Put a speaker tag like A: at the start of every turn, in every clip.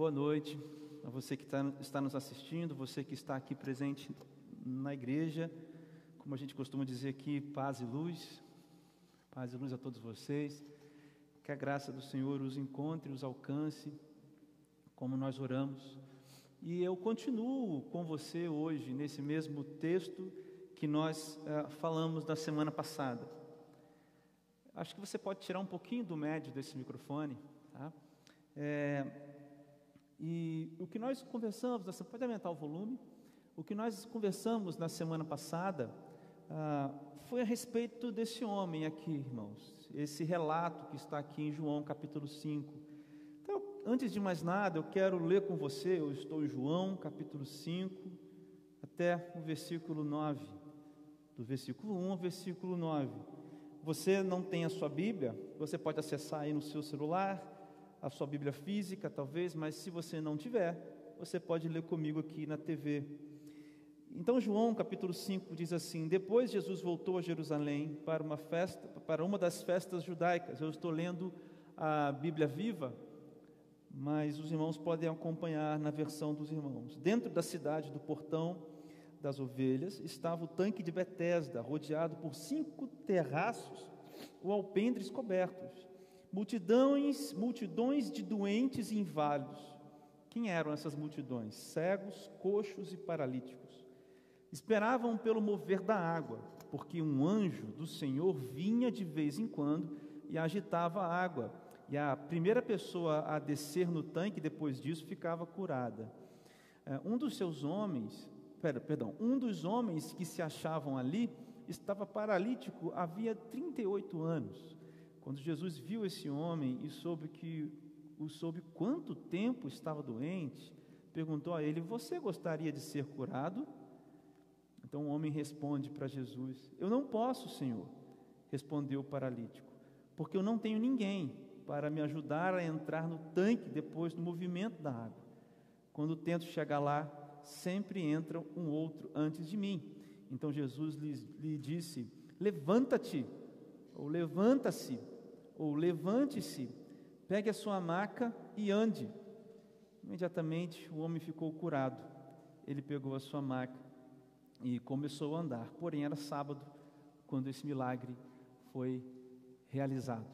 A: Boa noite a você que está, está nos assistindo, você que está aqui presente na igreja. Como a gente costuma dizer aqui, paz e luz. Paz e luz a todos vocês. Que a graça do Senhor os encontre, os alcance, como nós oramos. E eu continuo com você hoje, nesse mesmo texto que nós uh, falamos da semana passada. Acho que você pode tirar um pouquinho do médio desse microfone, tá? É, e o que nós conversamos, você pode aumentar o volume? O que nós conversamos na semana passada ah, foi a respeito desse homem aqui, irmãos. Esse relato que está aqui em João capítulo 5. Então, antes de mais nada, eu quero ler com você, eu estou em João capítulo 5, até o versículo 9. Do versículo 1 ao versículo 9. Você não tem a sua Bíblia, você pode acessar aí no seu celular, a sua Bíblia física, talvez, mas se você não tiver, você pode ler comigo aqui na TV. Então, João capítulo 5 diz assim: Depois Jesus voltou a Jerusalém para uma festa, para uma das festas judaicas. Eu estou lendo a Bíblia viva, mas os irmãos podem acompanhar na versão dos irmãos. Dentro da cidade do portão das ovelhas estava o tanque de Betesda, rodeado por cinco terraços ou alpendres cobertos multidões, multidões de doentes e inválidos. Quem eram essas multidões? Cegos, coxos e paralíticos. Esperavam pelo mover da água, porque um anjo do Senhor vinha de vez em quando e agitava a água. E a primeira pessoa a descer no tanque depois disso ficava curada. É, um dos seus homens, perdão, um dos homens que se achavam ali estava paralítico havia 38 anos. Quando Jesus viu esse homem e soube que o soube quanto tempo estava doente, perguntou a ele: "Você gostaria de ser curado?" Então o homem responde para Jesus: "Eu não posso, Senhor", respondeu o paralítico, "porque eu não tenho ninguém para me ajudar a entrar no tanque depois do movimento da água. Quando tento chegar lá, sempre entra um outro antes de mim." Então Jesus lhe, lhe disse: "Levanta-te, ou levanta-se, ou levante-se, pegue a sua maca e ande. Imediatamente o homem ficou curado. Ele pegou a sua maca e começou a andar. Porém, era sábado quando esse milagre foi realizado.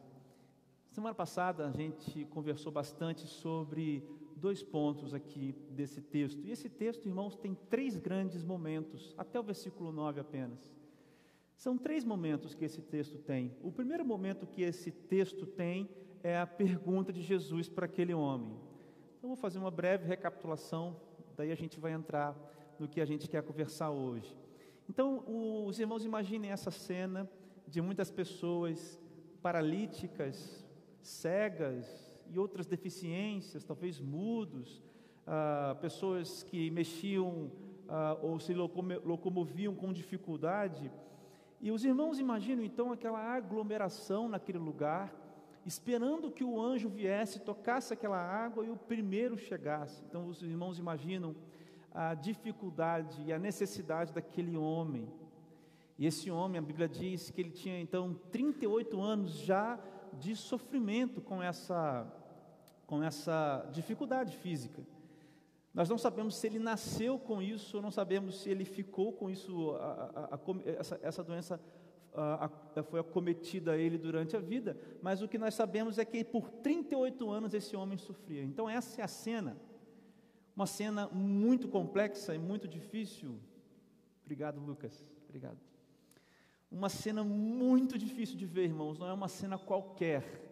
A: Semana passada a gente conversou bastante sobre dois pontos aqui desse texto. E esse texto, irmãos, tem três grandes momentos, até o versículo 9 apenas. São três momentos que esse texto tem. O primeiro momento que esse texto tem é a pergunta de Jesus para aquele homem. Então, vou fazer uma breve recapitulação, daí a gente vai entrar no que a gente quer conversar hoje. Então, os irmãos imaginem essa cena de muitas pessoas paralíticas, cegas e outras deficiências, talvez mudos, ah, pessoas que mexiam ah, ou se locomoviam com dificuldade e os irmãos imaginam então aquela aglomeração naquele lugar, esperando que o anjo viesse, tocasse aquela água e o primeiro chegasse. Então os irmãos imaginam a dificuldade e a necessidade daquele homem. E esse homem, a Bíblia diz que ele tinha então 38 anos já de sofrimento com essa com essa dificuldade física. Nós não sabemos se ele nasceu com isso, não sabemos se ele ficou com isso, a, a, a, essa, essa, doença foi acometida a ele durante a vida, mas o que nós sabemos é que por 38 anos esse homem sofria. Então, essa é a cena, uma cena muito complexa e muito difícil. Obrigado, Lucas. Obrigado. Uma cena muito difícil de ver, irmãos, não é uma cena qualquer,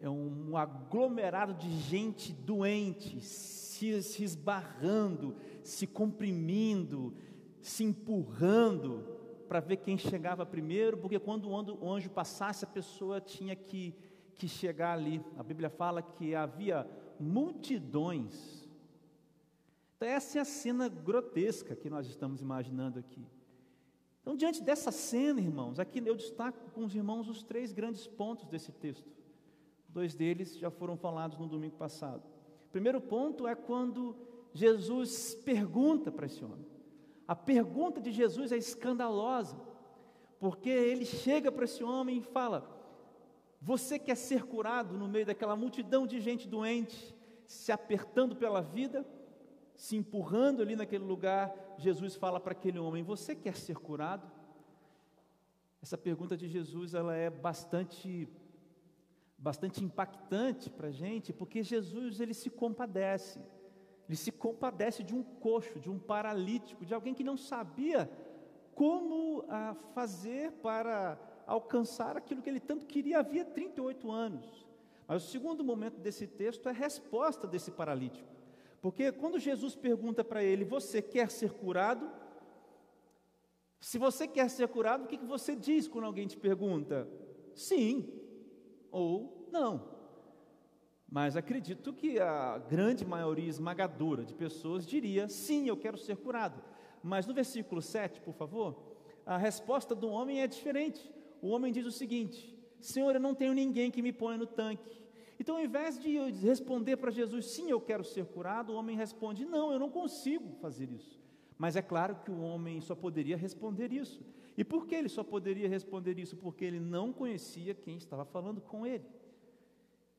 A: é um aglomerado de gente doente, se, se esbarrando, se comprimindo, se empurrando para ver quem chegava primeiro, porque quando o anjo passasse, a pessoa tinha que, que chegar ali. A Bíblia fala que havia multidões. Então, essa é a cena grotesca que nós estamos imaginando aqui. Então, diante dessa cena, irmãos, aqui eu destaco com os irmãos os três grandes pontos desse texto. Dois deles já foram falados no domingo passado. Primeiro ponto é quando Jesus pergunta para esse homem. A pergunta de Jesus é escandalosa, porque ele chega para esse homem e fala: Você quer ser curado no meio daquela multidão de gente doente, se apertando pela vida, se empurrando ali naquele lugar, Jesus fala para aquele homem: Você quer ser curado? Essa pergunta de Jesus ela é bastante bastante impactante para a gente, porque Jesus ele se compadece, ele se compadece de um coxo, de um paralítico, de alguém que não sabia como ah, fazer para alcançar aquilo que ele tanto queria havia 38 anos. Mas o segundo momento desse texto é a resposta desse paralítico. Porque quando Jesus pergunta para ele: Você quer ser curado? Se você quer ser curado, o que você diz quando alguém te pergunta? Sim ou não. Mas acredito que a grande maioria esmagadora de pessoas diria: sim, eu quero ser curado. Mas no versículo 7, por favor, a resposta do homem é diferente. O homem diz o seguinte: Senhor, eu não tenho ninguém que me ponha no tanque. Então, ao invés de responder para Jesus, sim, eu quero ser curado, o homem responde: não, eu não consigo fazer isso. Mas é claro que o homem só poderia responder isso. E por que ele só poderia responder isso? Porque ele não conhecia quem estava falando com ele.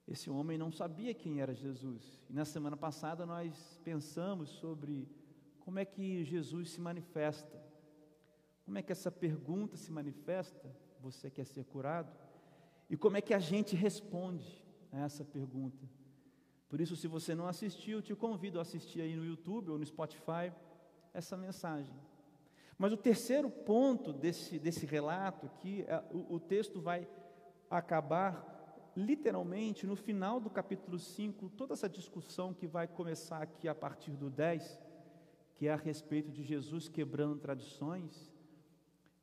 A: Esse homem não sabia quem era Jesus. E na semana passada nós pensamos sobre como é que Jesus se manifesta. Como é que essa pergunta se manifesta? Você quer ser curado? E como é que a gente responde a essa pergunta? Por isso, se você não assistiu, te convido a assistir aí no YouTube ou no Spotify essa mensagem. Mas o terceiro ponto desse, desse relato aqui, é, o, o texto vai acabar literalmente no final do capítulo 5, toda essa discussão que vai começar aqui a partir do 10, que é a respeito de Jesus quebrando tradições,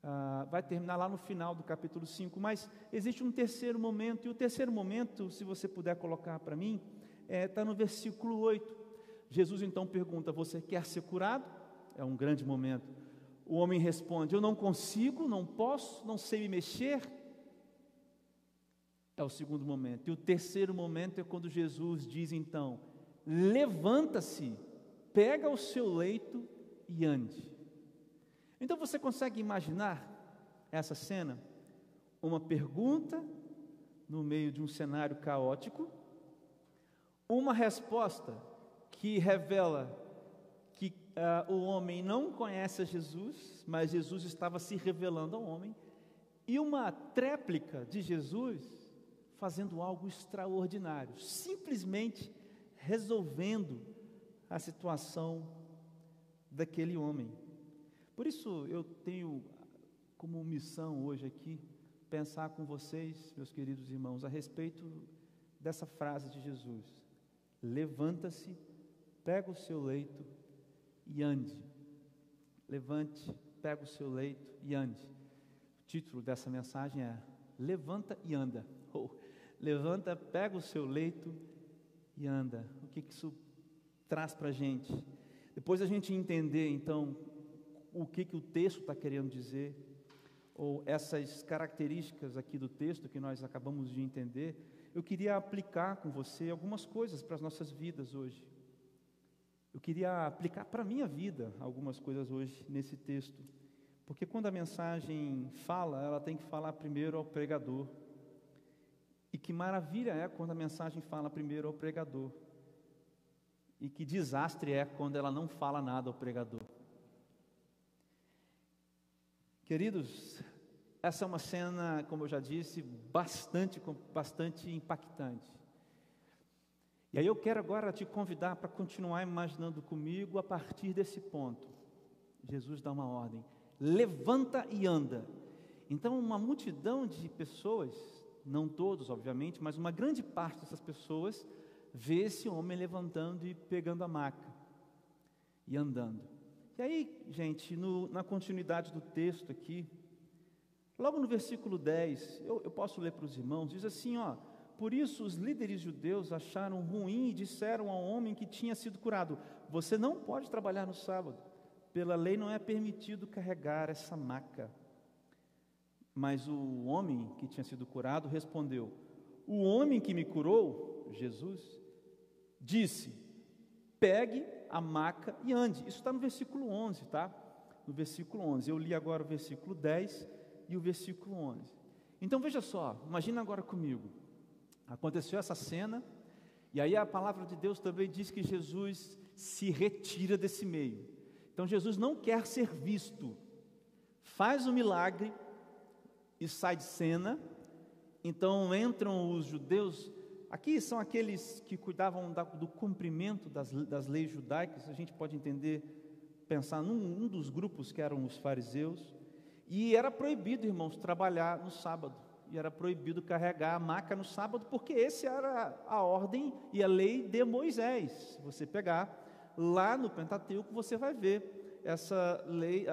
A: ah, vai terminar lá no final do capítulo 5. Mas existe um terceiro momento, e o terceiro momento, se você puder colocar para mim, está é, tá no versículo 8. Jesus então pergunta: Você quer ser curado? É um grande momento. O homem responde: Eu não consigo, não posso, não sei me mexer. É o segundo momento. E o terceiro momento é quando Jesus diz então: Levanta-se, pega o seu leito e ande. Então você consegue imaginar essa cena? Uma pergunta no meio de um cenário caótico, uma resposta que revela uh, o homem não conhece a Jesus, mas Jesus estava se revelando ao homem, e uma tréplica de Jesus fazendo algo extraordinário, simplesmente resolvendo a situação daquele homem. Por isso eu tenho como missão hoje aqui pensar com vocês, meus queridos irmãos, a respeito dessa frase de Jesus: Levanta-se, pega o seu leito e ande. Levante, pega o seu leito e ande. O título dessa mensagem é Levanta e anda. Ou levanta, pega o seu leito e anda. O que, que isso traz para a gente? Depois a gente entender, então, o que, que o texto está querendo dizer, ou essas características aqui do texto que nós acabamos de entender, eu queria aplicar com você algumas coisas para as nossas vidas hoje. Eu queria aplicar para a minha vida algumas coisas hoje nesse texto, porque quando a mensagem fala, ela tem que falar primeiro ao pregador. E que maravilha é quando a mensagem fala primeiro ao pregador. E que desastre é quando ela não fala nada ao pregador. Queridos, essa é uma cena, como eu já disse, bastante, bastante impactante. E aí eu quero agora te convidar para continuar imaginando comigo a partir desse ponto. Jesus dá uma ordem: levanta e anda. Então, uma multidão de pessoas, não todos, obviamente, mas uma grande parte dessas pessoas, vê esse homem levantando e pegando a maca e andando. E aí, gente, no, na continuidade do texto aqui, logo no versículo 10, eu, eu posso ler para os irmãos, diz assim: ó por isso, os líderes judeus acharam ruim e disseram ao homem que tinha sido curado: Você não pode trabalhar no sábado. Pela lei não é permitido carregar essa maca. Mas o homem que tinha sido curado respondeu: O homem que me curou, Jesus, disse: Pegue a maca e ande. Isso está no versículo 11, tá? No versículo 11. Eu li agora o versículo 10 e o versículo 11. Então veja só, imagina agora comigo. Aconteceu essa cena E aí a palavra de Deus também diz que Jesus se retira desse meio. Então Jesus não quer ser visto, faz o milagre e sai de cena. Então entram os judeus, aqui são aqueles que cuidavam da, do cumprimento das, das leis judaicas, a gente pode entender, pensar num um dos grupos que eram os fariseus, e era proibido, irmãos, trabalhar no sábado e era proibido carregar a maca no sábado, porque esse era a ordem e a lei de Moisés. Se você pegar lá no Pentateuco, você vai ver essa lei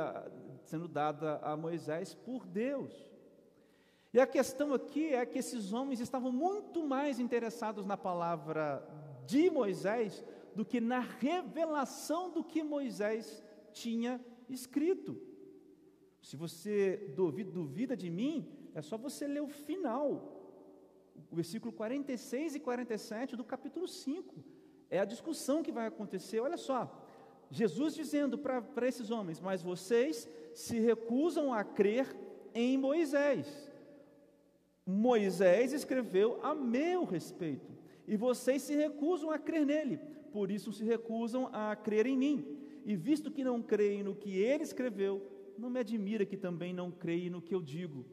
A: sendo dada a Moisés por Deus. E a questão aqui é que esses homens estavam muito mais interessados na palavra de Moisés do que na revelação do que Moisés tinha escrito. Se você duvida de mim, é só você ler o final, o versículo 46 e 47 do capítulo 5. É a discussão que vai acontecer. Olha só, Jesus dizendo para esses homens: Mas vocês se recusam a crer em Moisés. Moisés escreveu a meu respeito, e vocês se recusam a crer nele, por isso se recusam a crer em mim. E visto que não creem no que ele escreveu, não me admira que também não creem no que eu digo.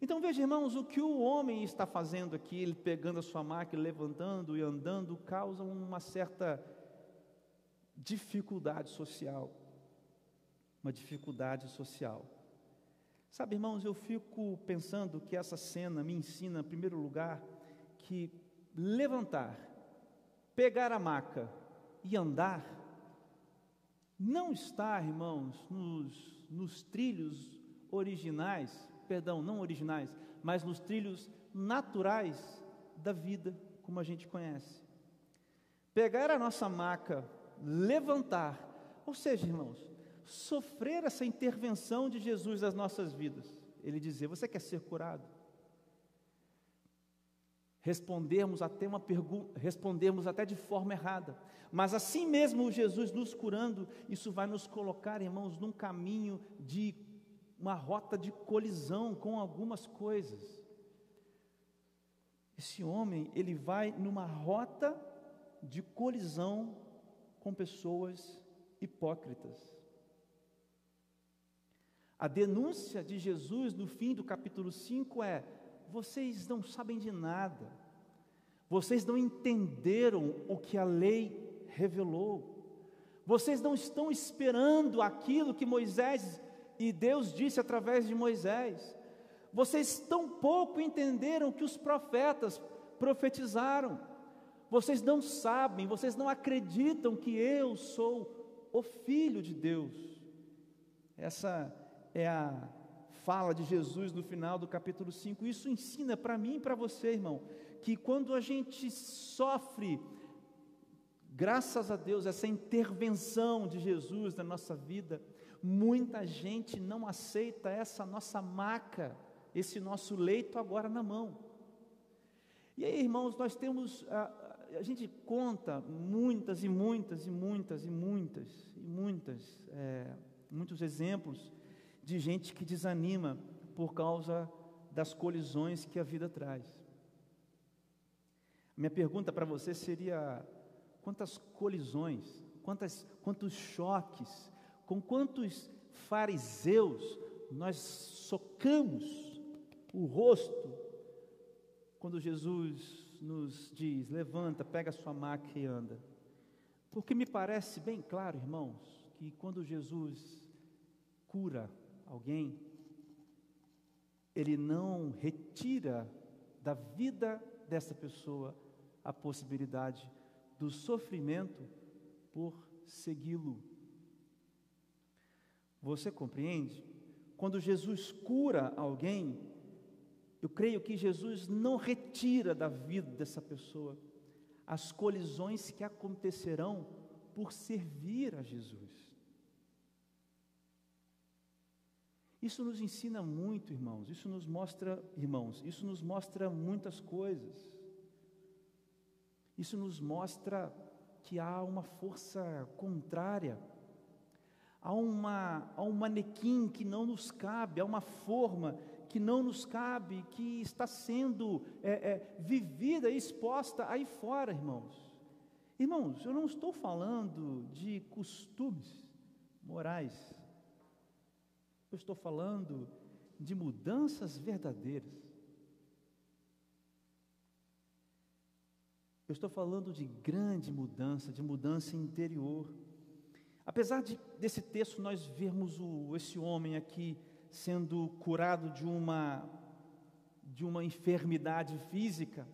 A: Então veja, irmãos, o que o homem está fazendo aqui, ele pegando a sua máquina, levantando e andando, causa uma certa dificuldade social. Uma dificuldade social. Sabe, irmãos, eu fico pensando que essa cena me ensina, em primeiro lugar, que levantar, pegar a maca e andar, não está, irmãos, nos, nos trilhos originais perdão, não originais, mas nos trilhos naturais da vida, como a gente conhece. Pegar a nossa maca, levantar, ou seja, irmãos, sofrer essa intervenção de Jesus nas nossas vidas. Ele dizer: Você quer ser curado? Respondermos até uma pergunta, respondermos até de forma errada, mas assim mesmo Jesus nos curando, isso vai nos colocar, irmãos, num caminho de uma rota de colisão com algumas coisas. Esse homem, ele vai numa rota de colisão com pessoas hipócritas. A denúncia de Jesus no fim do capítulo 5 é: vocês não sabem de nada, vocês não entenderam o que a lei revelou, vocês não estão esperando aquilo que Moisés e Deus disse através de Moisés: Vocês tão pouco entenderam que os profetas profetizaram. Vocês não sabem, vocês não acreditam que eu sou o Filho de Deus. Essa é a fala de Jesus no final do capítulo 5. Isso ensina para mim e para você, irmão, que quando a gente sofre, graças a Deus, essa intervenção de Jesus na nossa vida, Muita gente não aceita essa nossa maca, esse nosso leito agora na mão. E aí, irmãos, nós temos, a, a gente conta muitas e muitas e muitas e muitas e muitas, é, muitos exemplos de gente que desanima por causa das colisões que a vida traz. Minha pergunta para você seria: quantas colisões, quantas, quantos choques, com quantos fariseus nós socamos o rosto quando Jesus nos diz: levanta, pega a sua maca e anda. Porque me parece bem claro, irmãos, que quando Jesus cura alguém, ele não retira da vida dessa pessoa a possibilidade do sofrimento por segui-lo. Você compreende? Quando Jesus cura alguém, eu creio que Jesus não retira da vida dessa pessoa as colisões que acontecerão por servir a Jesus. Isso nos ensina muito, irmãos. Isso nos mostra, irmãos, isso nos mostra muitas coisas. Isso nos mostra que há uma força contrária há, uma, há um manequim que não nos cabe, há uma forma que não nos cabe, que está sendo é, é, vivida e exposta aí fora, irmãos. Irmãos, eu não estou falando de costumes morais, eu estou falando de mudanças verdadeiras. Eu estou falando de grande mudança, de mudança interior. Apesar de, desse texto nós vermos o, esse homem aqui sendo curado de uma, de uma enfermidade física,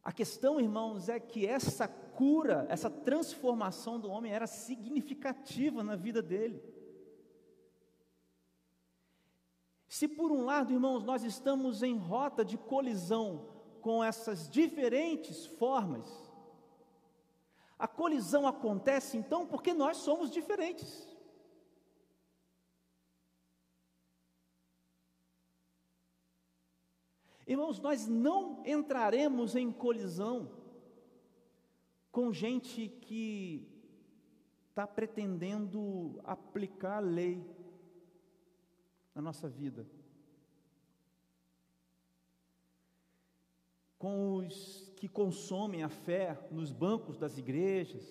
A: a questão, irmãos, é que essa cura, essa transformação do homem era significativa na vida dele. Se por um lado, irmãos, nós estamos em rota de colisão com essas diferentes formas, a colisão acontece então porque nós somos diferentes. Irmãos, nós não entraremos em colisão com gente que está pretendendo aplicar a lei na nossa vida. Com os que consomem a fé nos bancos das igrejas,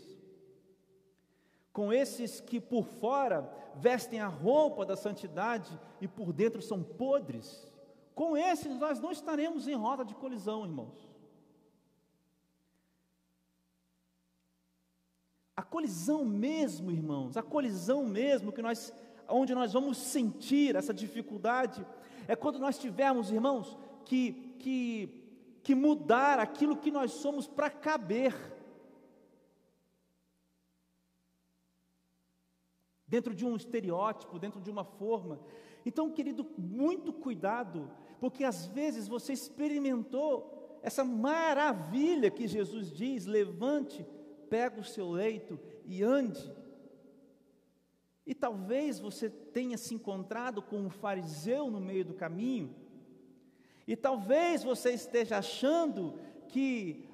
A: com esses que por fora vestem a roupa da santidade e por dentro são podres, com esses nós não estaremos em rota de colisão, irmãos. A colisão mesmo, irmãos, a colisão mesmo que nós onde nós vamos sentir essa dificuldade, é quando nós tivermos, irmãos, que, que, que mudar aquilo que nós somos para caber. Dentro de um estereótipo, dentro de uma forma. Então, querido, muito cuidado, porque às vezes você experimentou essa maravilha que Jesus diz: levante, pega o seu leito e ande. E talvez você tenha se encontrado com um fariseu no meio do caminho, e talvez você esteja achando que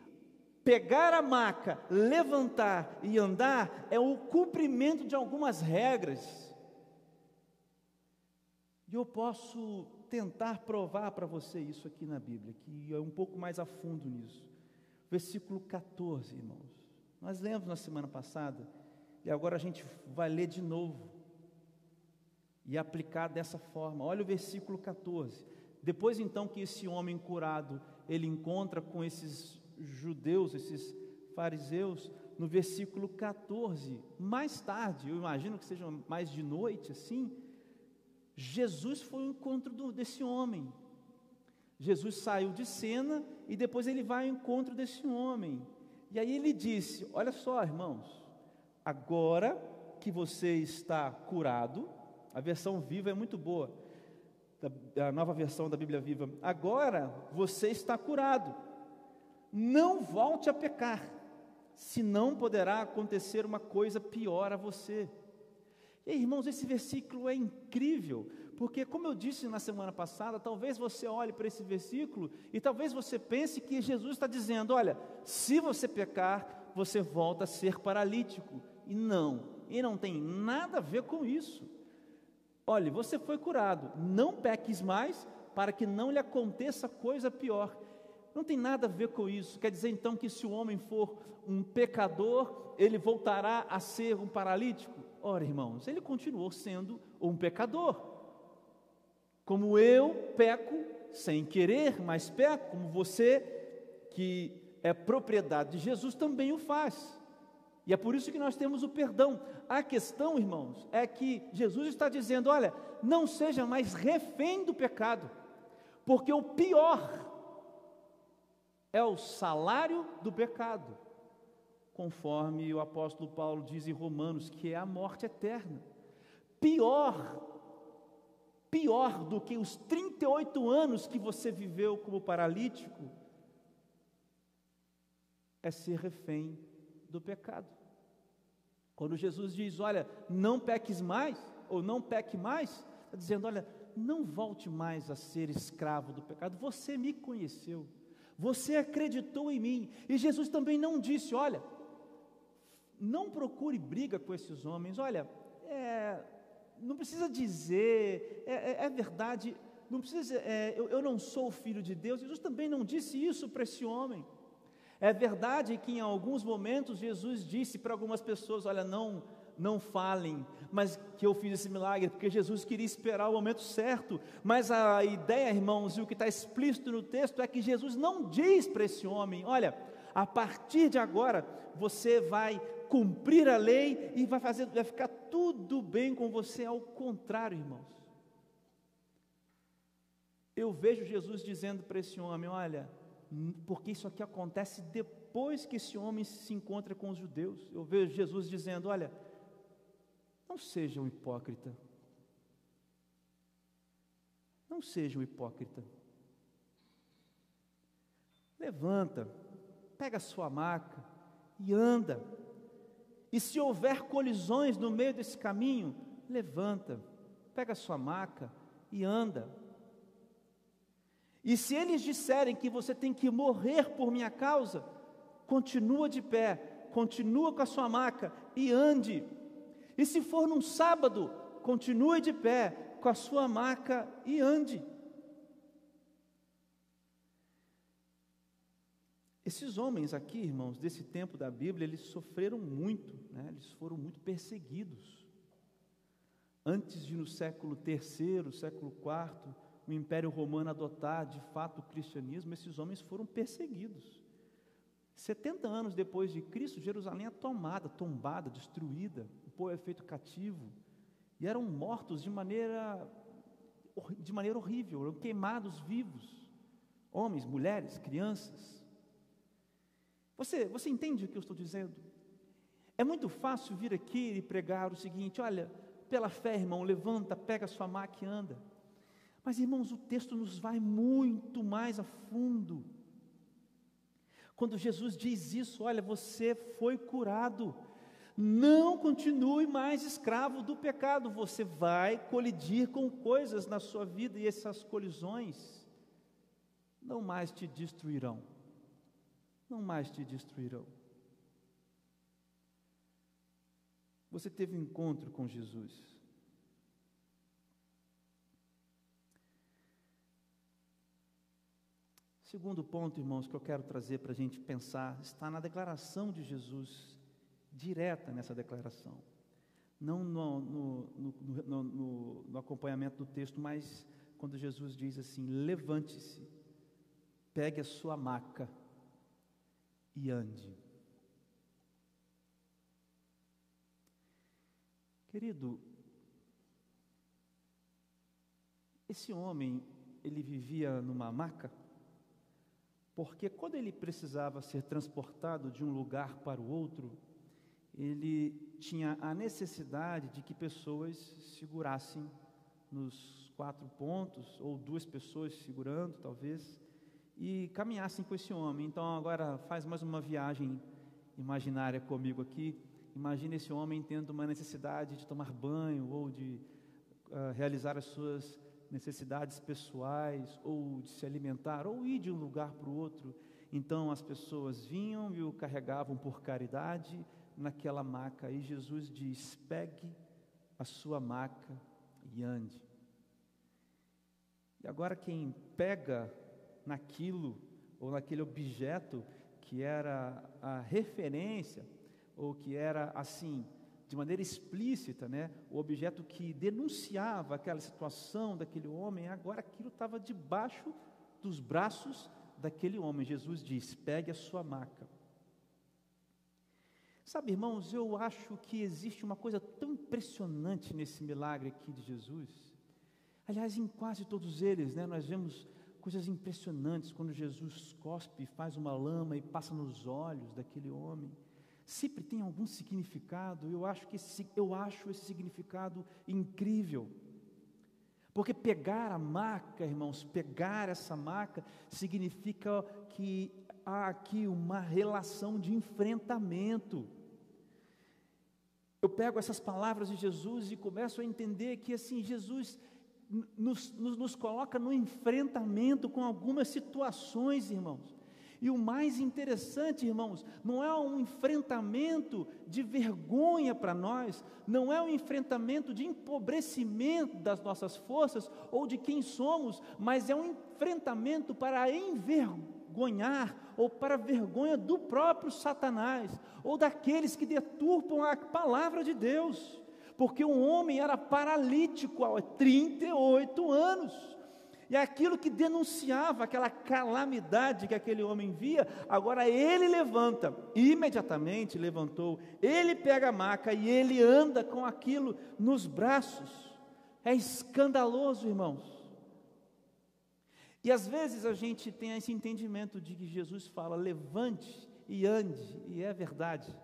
A: pegar a maca, levantar e andar é o cumprimento de algumas regras. E eu posso tentar provar para você isso aqui na Bíblia, que é um pouco mais a fundo nisso. Versículo 14, irmãos. Nós lemos na semana passada e agora a gente vai ler de novo e aplicar dessa forma. Olha o versículo 14. Depois então que esse homem curado, ele encontra com esses judeus, esses fariseus, no versículo 14, mais tarde, eu imagino que seja mais de noite assim, Jesus foi ao encontro do, desse homem. Jesus saiu de cena e depois ele vai ao encontro desse homem. E aí ele disse: Olha só, irmãos, agora que você está curado, a versão viva é muito boa, a nova versão da Bíblia viva. Agora você está curado, não volte a pecar, senão poderá acontecer uma coisa pior a você. E irmãos, esse versículo é incrível, porque, como eu disse na semana passada, talvez você olhe para esse versículo e talvez você pense que Jesus está dizendo: olha, se você pecar, você volta a ser paralítico. E não, e não tem nada a ver com isso. Olhe, você foi curado, não peques mais, para que não lhe aconteça coisa pior. Não tem nada a ver com isso. Quer dizer então que se o homem for um pecador, ele voltará a ser um paralítico? Ora, irmãos, ele continuou sendo um pecador. Como eu peco sem querer, mas peco, como você que é propriedade de Jesus também o faz. E é por isso que nós temos o perdão. A questão, irmãos, é que Jesus está dizendo: olha, não seja mais refém do pecado, porque o pior é o salário do pecado, conforme o apóstolo Paulo diz em Romanos, que é a morte eterna. Pior, pior do que os 38 anos que você viveu como paralítico, é ser refém do pecado. Quando Jesus diz, olha, não peques mais, ou não peque mais, está dizendo, olha, não volte mais a ser escravo do pecado, você me conheceu, você acreditou em mim, e Jesus também não disse, olha, não procure briga com esses homens, olha, é, não precisa dizer, é, é, é verdade, não precisa, é, eu, eu não sou filho de Deus. Jesus também não disse isso para esse homem. É verdade que em alguns momentos Jesus disse para algumas pessoas: Olha, não, não falem, mas que eu fiz esse milagre, porque Jesus queria esperar o momento certo. Mas a ideia, irmãos, e o que está explícito no texto é que Jesus não diz para esse homem: Olha, a partir de agora você vai cumprir a lei e vai fazer, vai ficar tudo bem com você. Ao contrário, irmãos. Eu vejo Jesus dizendo para esse homem: Olha, porque isso aqui acontece depois que esse homem se encontra com os judeus. Eu vejo Jesus dizendo: Olha, não seja um hipócrita. Não seja um hipócrita. Levanta, pega a sua maca e anda. E se houver colisões no meio desse caminho, levanta, pega a sua maca e anda. E se eles disserem que você tem que morrer por minha causa, continua de pé, continua com a sua maca e ande. E se for num sábado, continue de pé com a sua maca e ande. Esses homens aqui, irmãos, desse tempo da Bíblia, eles sofreram muito, né? eles foram muito perseguidos. Antes de no século III, século IV, o Império Romano adotar de fato o cristianismo, esses homens foram perseguidos. 70 anos depois de Cristo, Jerusalém é tomada, tombada, destruída, o povo é feito cativo, e eram mortos de maneira, de maneira horrível, eram queimados vivos, homens, mulheres, crianças. Você, você entende o que eu estou dizendo? É muito fácil vir aqui e pregar o seguinte: olha, pela fé, irmão, levanta, pega sua maca e anda. Mas, irmãos, o texto nos vai muito mais a fundo. Quando Jesus diz isso, olha, você foi curado. Não continue mais escravo do pecado, você vai colidir com coisas na sua vida e essas colisões não mais te destruirão. Não mais te destruirão. Você teve um encontro com Jesus. Segundo ponto, irmãos, que eu quero trazer para a gente pensar, está na declaração de Jesus, direta nessa declaração. Não no, no, no, no acompanhamento do texto, mas quando Jesus diz assim: levante-se, pegue a sua maca e ande. Querido, esse homem, ele vivia numa maca? Porque quando ele precisava ser transportado de um lugar para o outro, ele tinha a necessidade de que pessoas segurassem nos quatro pontos, ou duas pessoas segurando, talvez, e caminhassem com esse homem. Então, agora faz mais uma viagem imaginária comigo aqui. Imagine esse homem tendo uma necessidade de tomar banho ou de uh, realizar as suas necessidades pessoais, ou de se alimentar, ou ir de um lugar para o outro. Então as pessoas vinham e o carregavam por caridade naquela maca. E Jesus diz: pegue a sua maca e ande. E agora quem pega naquilo ou naquele objeto que era a referência ou que era assim de maneira explícita, né, o objeto que denunciava aquela situação daquele homem, agora aquilo estava debaixo dos braços daquele homem. Jesus diz: pegue a sua maca. Sabe, irmãos, eu acho que existe uma coisa tão impressionante nesse milagre aqui de Jesus. Aliás, em quase todos eles, né, nós vemos coisas impressionantes quando Jesus cospe, faz uma lama e passa nos olhos daquele homem sempre tem algum significado. Eu acho que esse, eu acho esse significado incrível. Porque pegar a maca, irmãos, pegar essa maca significa que há aqui uma relação de enfrentamento. Eu pego essas palavras de Jesus e começo a entender que assim Jesus nos, nos, nos coloca no enfrentamento com algumas situações, irmãos. E o mais interessante, irmãos, não é um enfrentamento de vergonha para nós, não é um enfrentamento de empobrecimento das nossas forças ou de quem somos, mas é um enfrentamento para envergonhar ou para vergonha do próprio Satanás ou daqueles que deturpam a palavra de Deus, porque o homem era paralítico há 38 anos. E aquilo que denunciava aquela calamidade que aquele homem via, agora ele levanta, imediatamente levantou, ele pega a maca e ele anda com aquilo nos braços. É escandaloso, irmãos. E às vezes a gente tem esse entendimento de que Jesus fala, levante e ande, e é verdade.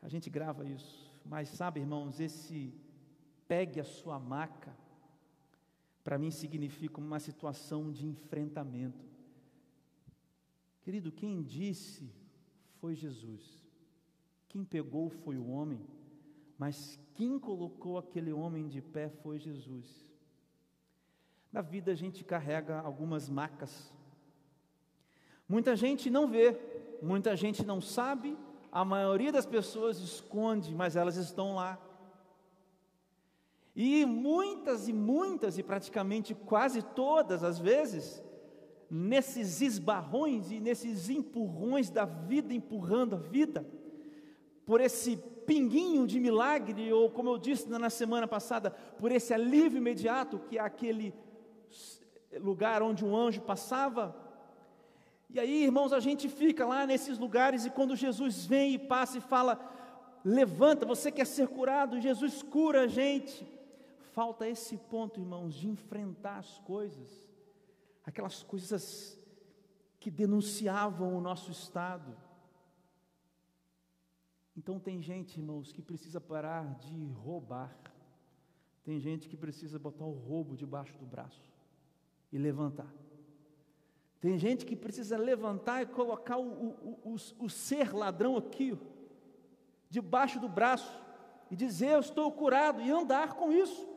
A: A gente grava isso, mas sabe, irmãos, esse pegue a sua maca, para mim significa uma situação de enfrentamento. Querido, quem disse foi Jesus. Quem pegou foi o homem, mas quem colocou aquele homem de pé foi Jesus. Na vida a gente carrega algumas macas. Muita gente não vê, muita gente não sabe, a maioria das pessoas esconde, mas elas estão lá. E muitas e muitas, e praticamente quase todas as vezes, nesses esbarrões e nesses empurrões da vida, empurrando a vida, por esse pinguinho de milagre, ou como eu disse na semana passada, por esse alívio imediato, que é aquele lugar onde um anjo passava. E aí, irmãos, a gente fica lá nesses lugares, e quando Jesus vem e passa e fala: Levanta, você quer ser curado, Jesus cura a gente falta esse ponto, irmãos, de enfrentar as coisas, aquelas coisas que denunciavam o nosso estado. Então tem gente, irmãos, que precisa parar de roubar. Tem gente que precisa botar o roubo debaixo do braço e levantar. Tem gente que precisa levantar e colocar o, o, o, o ser ladrão aqui, debaixo do braço, e dizer: Eu estou curado, e andar com isso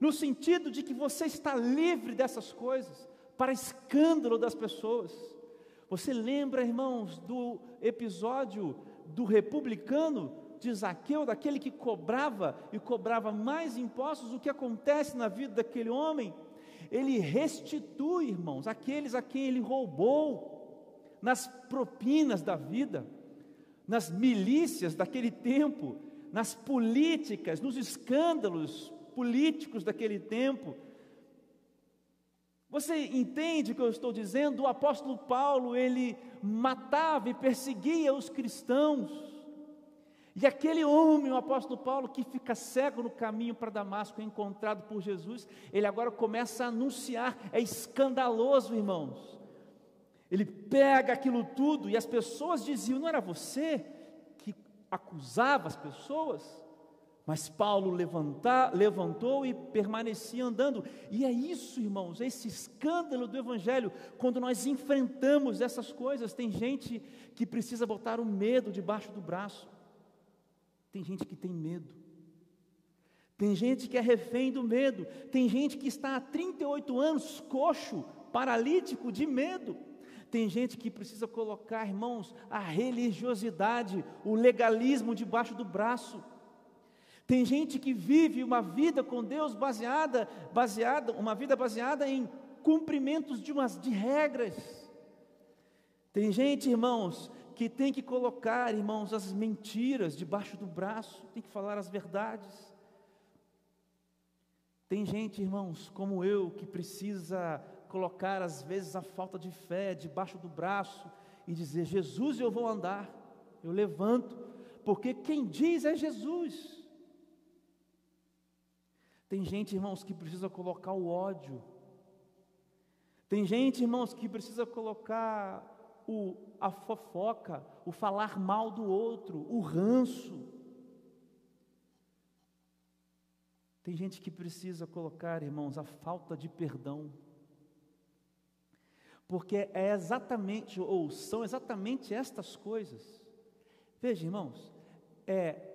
A: no sentido de que você está livre dessas coisas, para escândalo das pessoas. Você lembra, irmãos, do episódio do republicano de Zaqueu, daquele que cobrava e cobrava mais impostos, o que acontece na vida daquele homem? Ele restitui, irmãos, aqueles a quem ele roubou, nas propinas da vida, nas milícias daquele tempo, nas políticas, nos escândalos políticos daquele tempo. Você entende o que eu estou dizendo? O apóstolo Paulo, ele matava e perseguia os cristãos. E aquele homem, o apóstolo Paulo, que fica cego no caminho para Damasco, encontrado por Jesus, ele agora começa a anunciar, é escandaloso, irmãos. Ele pega aquilo tudo e as pessoas diziam: não era você que acusava as pessoas? Mas Paulo levantar, levantou e permanecia andando. E é isso, irmãos, é esse escândalo do Evangelho, quando nós enfrentamos essas coisas. Tem gente que precisa botar o medo debaixo do braço, tem gente que tem medo, tem gente que é refém do medo, tem gente que está há 38 anos coxo, paralítico de medo. Tem gente que precisa colocar, irmãos, a religiosidade, o legalismo debaixo do braço. Tem gente que vive uma vida com Deus baseada, baseada, uma vida baseada em cumprimentos de umas de regras. Tem gente, irmãos, que tem que colocar, irmãos, as mentiras debaixo do braço, tem que falar as verdades. Tem gente, irmãos, como eu, que precisa colocar às vezes a falta de fé debaixo do braço e dizer: Jesus, eu vou andar, eu levanto, porque quem diz é Jesus. Tem gente, irmãos, que precisa colocar o ódio. Tem gente, irmãos, que precisa colocar o, a fofoca, o falar mal do outro, o ranço. Tem gente que precisa colocar, irmãos, a falta de perdão. Porque é exatamente, ou são exatamente estas coisas. Veja, irmãos, é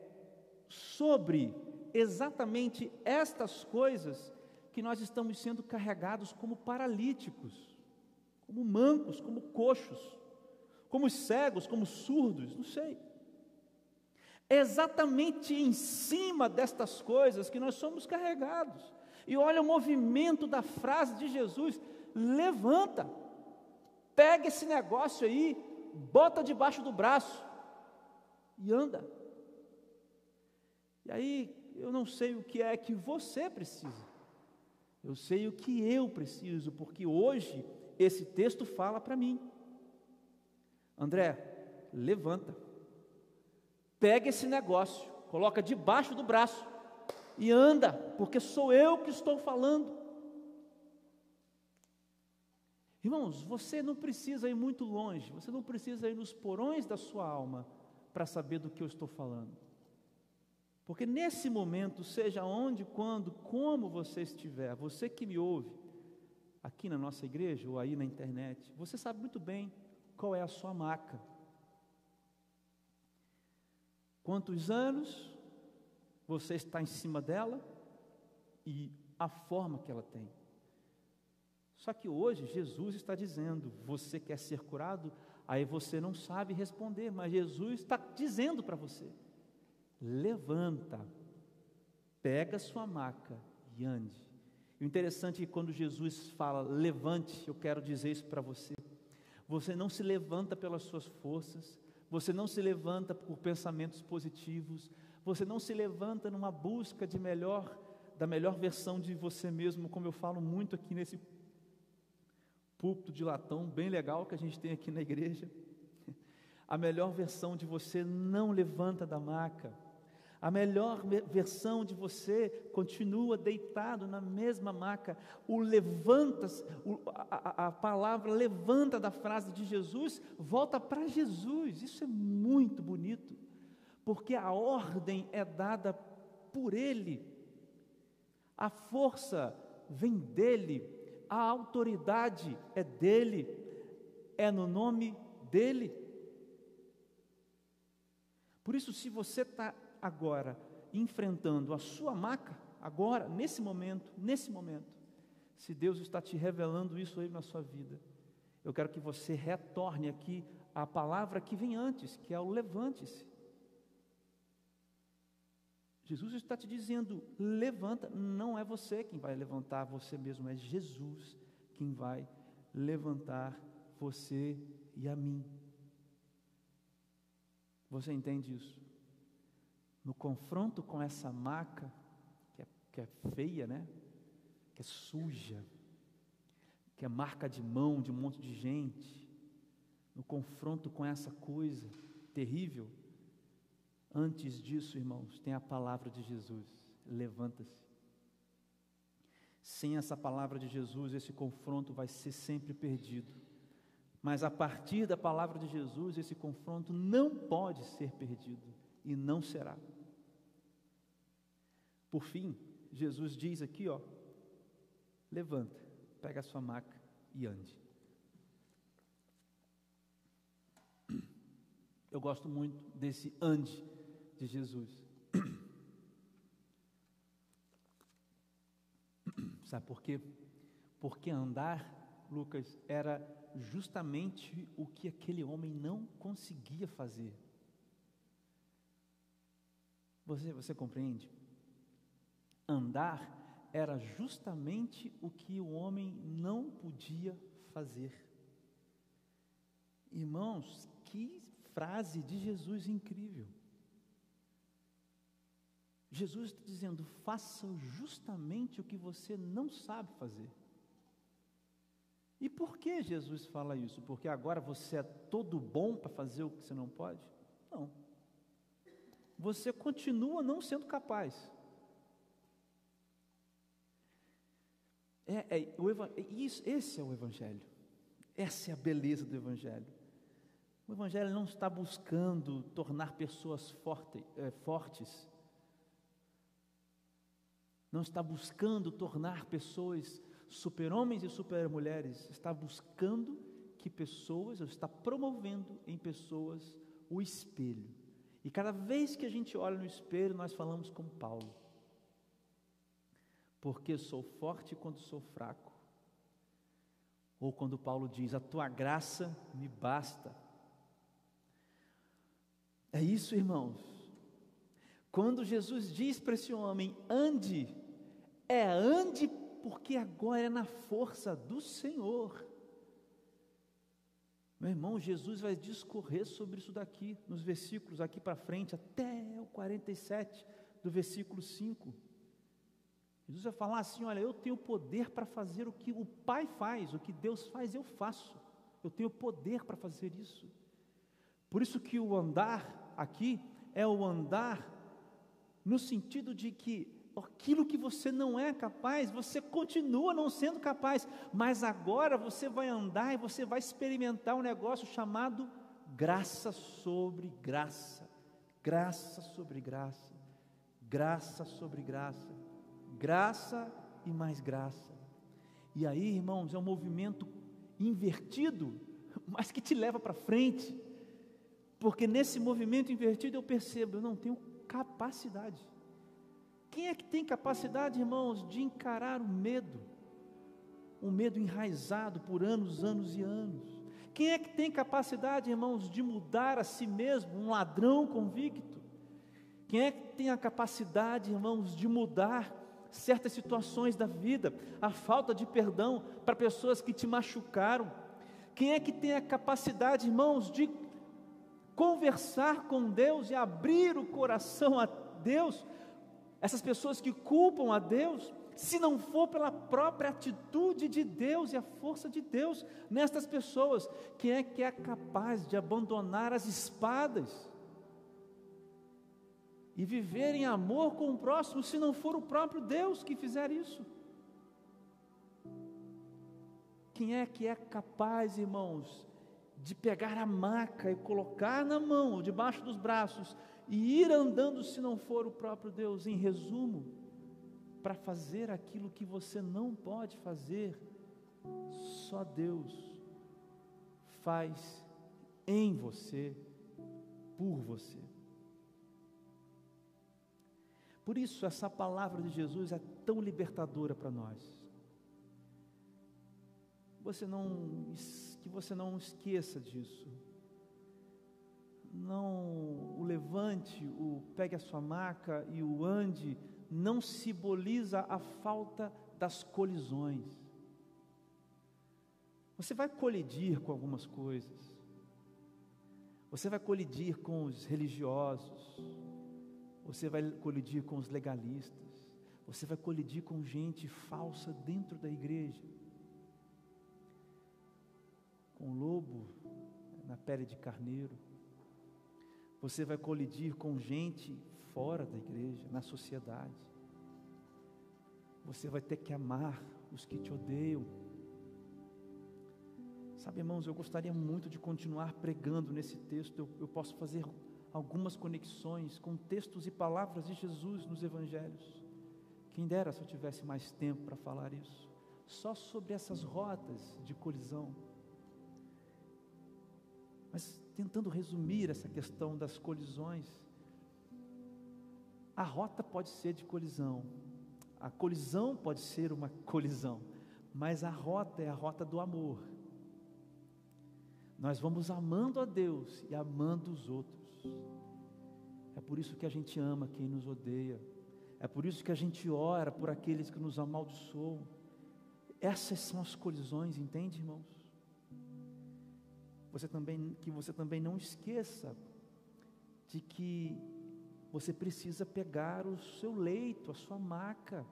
A: sobre exatamente estas coisas que nós estamos sendo carregados como paralíticos, como mancos, como coxos. como cegos, como surdos, não sei. É exatamente em cima destas coisas que nós somos carregados. E olha o movimento da frase de Jesus: levanta, pega esse negócio aí, bota debaixo do braço e anda. E aí, eu não sei o que é que você precisa, eu sei o que eu preciso, porque hoje esse texto fala para mim. André, levanta, pega esse negócio, coloca debaixo do braço e anda, porque sou eu que estou falando. Irmãos, você não precisa ir muito longe, você não precisa ir nos porões da sua alma para saber do que eu estou falando. Porque nesse momento, seja onde, quando, como você estiver, você que me ouve, aqui na nossa igreja ou aí na internet, você sabe muito bem qual é a sua maca. Quantos anos você está em cima dela e a forma que ela tem. Só que hoje Jesus está dizendo: você quer ser curado? Aí você não sabe responder, mas Jesus está dizendo para você: levanta, pega sua maca e ande. o interessante é que quando Jesus fala levante, eu quero dizer isso para você. Você não se levanta pelas suas forças, você não se levanta por pensamentos positivos, você não se levanta numa busca de melhor, da melhor versão de você mesmo, como eu falo muito aqui nesse púlpito de latão bem legal que a gente tem aqui na igreja. A melhor versão de você não levanta da maca. A melhor versão de você continua deitado na mesma maca. O levanta, a, a palavra levanta da frase de Jesus, volta para Jesus. Isso é muito bonito, porque a ordem é dada por Ele, a força vem dEle, a autoridade é dele, é no nome dele. Por isso, se você está agora enfrentando a sua maca, agora, nesse momento, nesse momento, se Deus está te revelando isso aí na sua vida, eu quero que você retorne aqui à palavra que vem antes, que é o levante-se. Jesus está te dizendo: levanta, não é você quem vai levantar você mesmo, é Jesus quem vai levantar você e a mim. Você entende isso? No confronto com essa maca, que é, que é feia, né? Que é suja, que é marca de mão de um monte de gente, no confronto com essa coisa terrível, Antes disso, irmãos, tem a palavra de Jesus. Levanta-se. Sem essa palavra de Jesus, esse confronto vai ser sempre perdido. Mas a partir da palavra de Jesus, esse confronto não pode ser perdido e não será. Por fim, Jesus diz aqui, ó: Levanta, pega a sua maca e ande. Eu gosto muito desse ande de Jesus. Sabe por quê? Porque andar, Lucas, era justamente o que aquele homem não conseguia fazer. Você, você compreende? Andar era justamente o que o homem não podia fazer. Irmãos, que frase de Jesus incrível. Jesus está dizendo: faça justamente o que você não sabe fazer. E por que Jesus fala isso? Porque agora você é todo bom para fazer o que você não pode? Não. Você continua não sendo capaz. É, é, o, isso, esse é o Evangelho. Essa é a beleza do Evangelho. O Evangelho não está buscando tornar pessoas forte, é, fortes não está buscando tornar pessoas super-homens e super-mulheres, está buscando que pessoas, está promovendo em pessoas o espelho. E cada vez que a gente olha no espelho, nós falamos como Paulo. Porque sou forte quando sou fraco. Ou quando Paulo diz: A tua graça me basta, É isso, irmãos. Quando Jesus diz para esse homem, ande, é ande porque agora é na força do Senhor. Meu irmão, Jesus vai discorrer sobre isso daqui, nos versículos aqui para frente, até o 47 do versículo 5. Jesus vai falar assim: Olha, eu tenho poder para fazer o que o Pai faz, o que Deus faz, eu faço. Eu tenho poder para fazer isso. Por isso que o andar aqui é o andar no sentido de que aquilo que você não é capaz, você continua não sendo capaz, mas agora você vai andar e você vai experimentar um negócio chamado graça sobre graça, graça sobre graça, graça sobre graça, graça e mais graça. E aí, irmãos, é um movimento invertido, mas que te leva para frente, porque nesse movimento invertido eu percebo, eu não tenho capacidade. Quem é que tem capacidade, irmãos, de encarar o medo? Um medo enraizado por anos, anos e anos. Quem é que tem capacidade, irmãos, de mudar a si mesmo, um ladrão convicto? Quem é que tem a capacidade, irmãos, de mudar certas situações da vida, a falta de perdão para pessoas que te machucaram? Quem é que tem a capacidade, irmãos, de conversar com Deus e abrir o coração a Deus essas pessoas que culpam a Deus, se não for pela própria atitude de Deus e a força de Deus nestas pessoas, quem é que é capaz de abandonar as espadas e viver em amor com o próximo, se não for o próprio Deus que fizer isso? Quem é que é capaz, irmãos, de pegar a maca e colocar na mão, debaixo dos braços, e ir andando se não for o próprio Deus. Em resumo, para fazer aquilo que você não pode fazer, só Deus faz em você, por você. Por isso, essa palavra de Jesus é tão libertadora para nós. Você não, que você não esqueça disso não o levante, o pegue a sua maca e o ande, não simboliza a falta das colisões. Você vai colidir com algumas coisas. Você vai colidir com os religiosos. Você vai colidir com os legalistas. Você vai colidir com gente falsa dentro da igreja. Com lobo na pele de carneiro. Você vai colidir com gente fora da igreja, na sociedade. Você vai ter que amar os que te odeiam. Sabe, irmãos, eu gostaria muito de continuar pregando nesse texto. Eu, eu posso fazer algumas conexões com textos e palavras de Jesus nos evangelhos. Quem dera se eu tivesse mais tempo para falar isso. Só sobre essas rotas de colisão. Mas tentando resumir essa questão das colisões. A rota pode ser de colisão, a colisão pode ser uma colisão, mas a rota é a rota do amor. Nós vamos amando a Deus e amando os outros. É por isso que a gente ama quem nos odeia. É por isso que a gente ora por aqueles que nos amaldiçoam. Essas são as colisões, entende, irmãos? Você também, que você também não esqueça de que você precisa pegar o seu leito, a sua maca,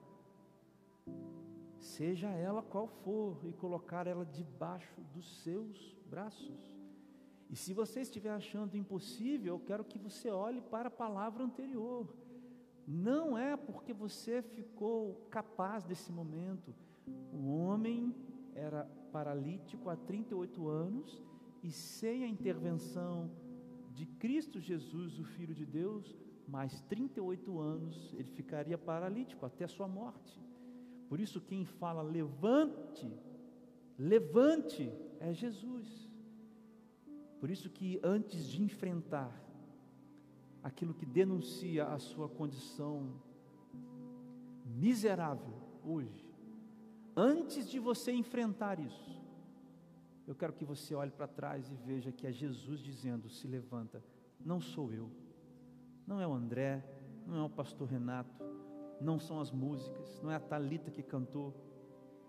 A: seja ela qual for, e colocar ela debaixo dos seus braços. E se você estiver achando impossível, eu quero que você olhe para a palavra anterior. Não é porque você ficou capaz desse momento. O homem era paralítico há 38 anos e sem a intervenção de Cristo Jesus, o Filho de Deus, mais 38 anos ele ficaria paralítico até sua morte. Por isso, quem fala levante, levante, é Jesus. Por isso que antes de enfrentar aquilo que denuncia a sua condição miserável hoje, antes de você enfrentar isso, eu quero que você olhe para trás e veja que é Jesus dizendo: se levanta, não sou eu, não é o André, não é o pastor Renato, não são as músicas, não é a Talita que cantou,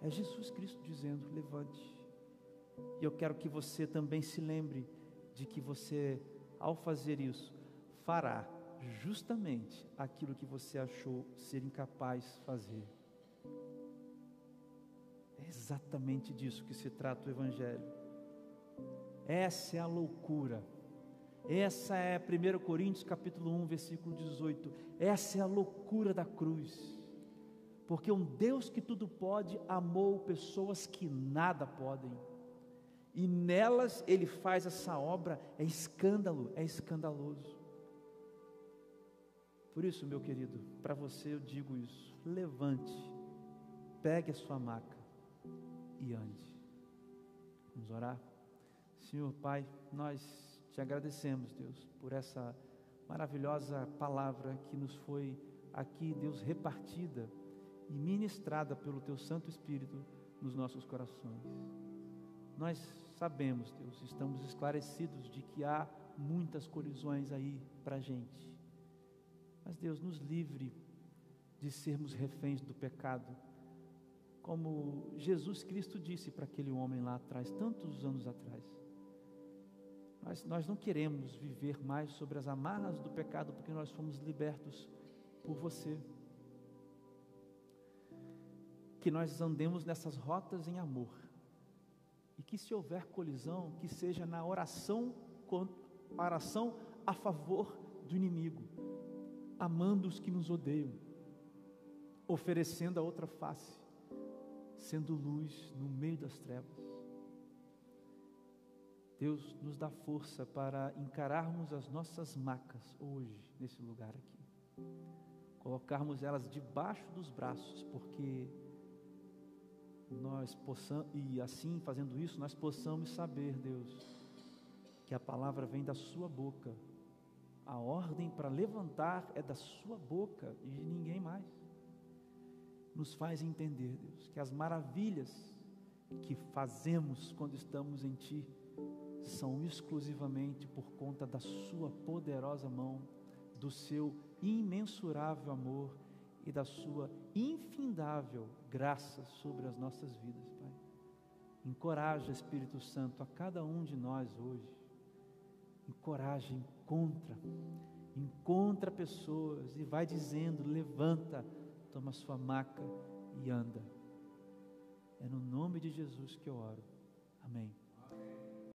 A: é Jesus Cristo dizendo: levante. E eu quero que você também se lembre de que você, ao fazer isso, fará justamente aquilo que você achou ser incapaz de fazer. Exatamente disso que se trata o Evangelho. Essa é a loucura. Essa é 1 Coríntios capítulo 1, versículo 18. Essa é a loucura da cruz. Porque um Deus que tudo pode amou pessoas que nada podem. E nelas ele faz essa obra, é escândalo, é escandaloso. Por isso, meu querido, para você eu digo isso: levante, pegue a sua maca e ande. Vamos orar? Senhor Pai, nós te agradecemos, Deus, por essa maravilhosa palavra que nos foi aqui, Deus, repartida e ministrada pelo Teu Santo Espírito nos nossos corações. Nós sabemos, Deus, estamos esclarecidos de que há muitas colisões aí para a gente. Mas, Deus, nos livre de sermos reféns do pecado. Como Jesus Cristo disse para aquele homem lá atrás, tantos anos atrás. Mas nós não queremos viver mais sobre as amarras do pecado, porque nós fomos libertos por você. Que nós andemos nessas rotas em amor. E que se houver colisão, que seja na oração, oração a favor do inimigo amando os que nos odeiam, oferecendo a outra face, sendo luz no meio das trevas. Deus nos dá força para encararmos as nossas macas hoje, nesse lugar aqui. Colocarmos elas debaixo dos braços, porque nós possamos, e assim fazendo isso, nós possamos saber, Deus, que a palavra vem da Sua boca a ordem para levantar é da sua boca e de ninguém mais. Nos faz entender, Deus, que as maravilhas que fazemos quando estamos em Ti são exclusivamente por conta da Sua poderosa mão, do Seu imensurável amor e da Sua infindável graça sobre as nossas vidas, Pai. Encoraja, Espírito Santo, a cada um de nós hoje encoraja, encontra, encontra pessoas e vai dizendo: levanta, toma sua maca e anda. É no nome de Jesus que eu oro. Amém.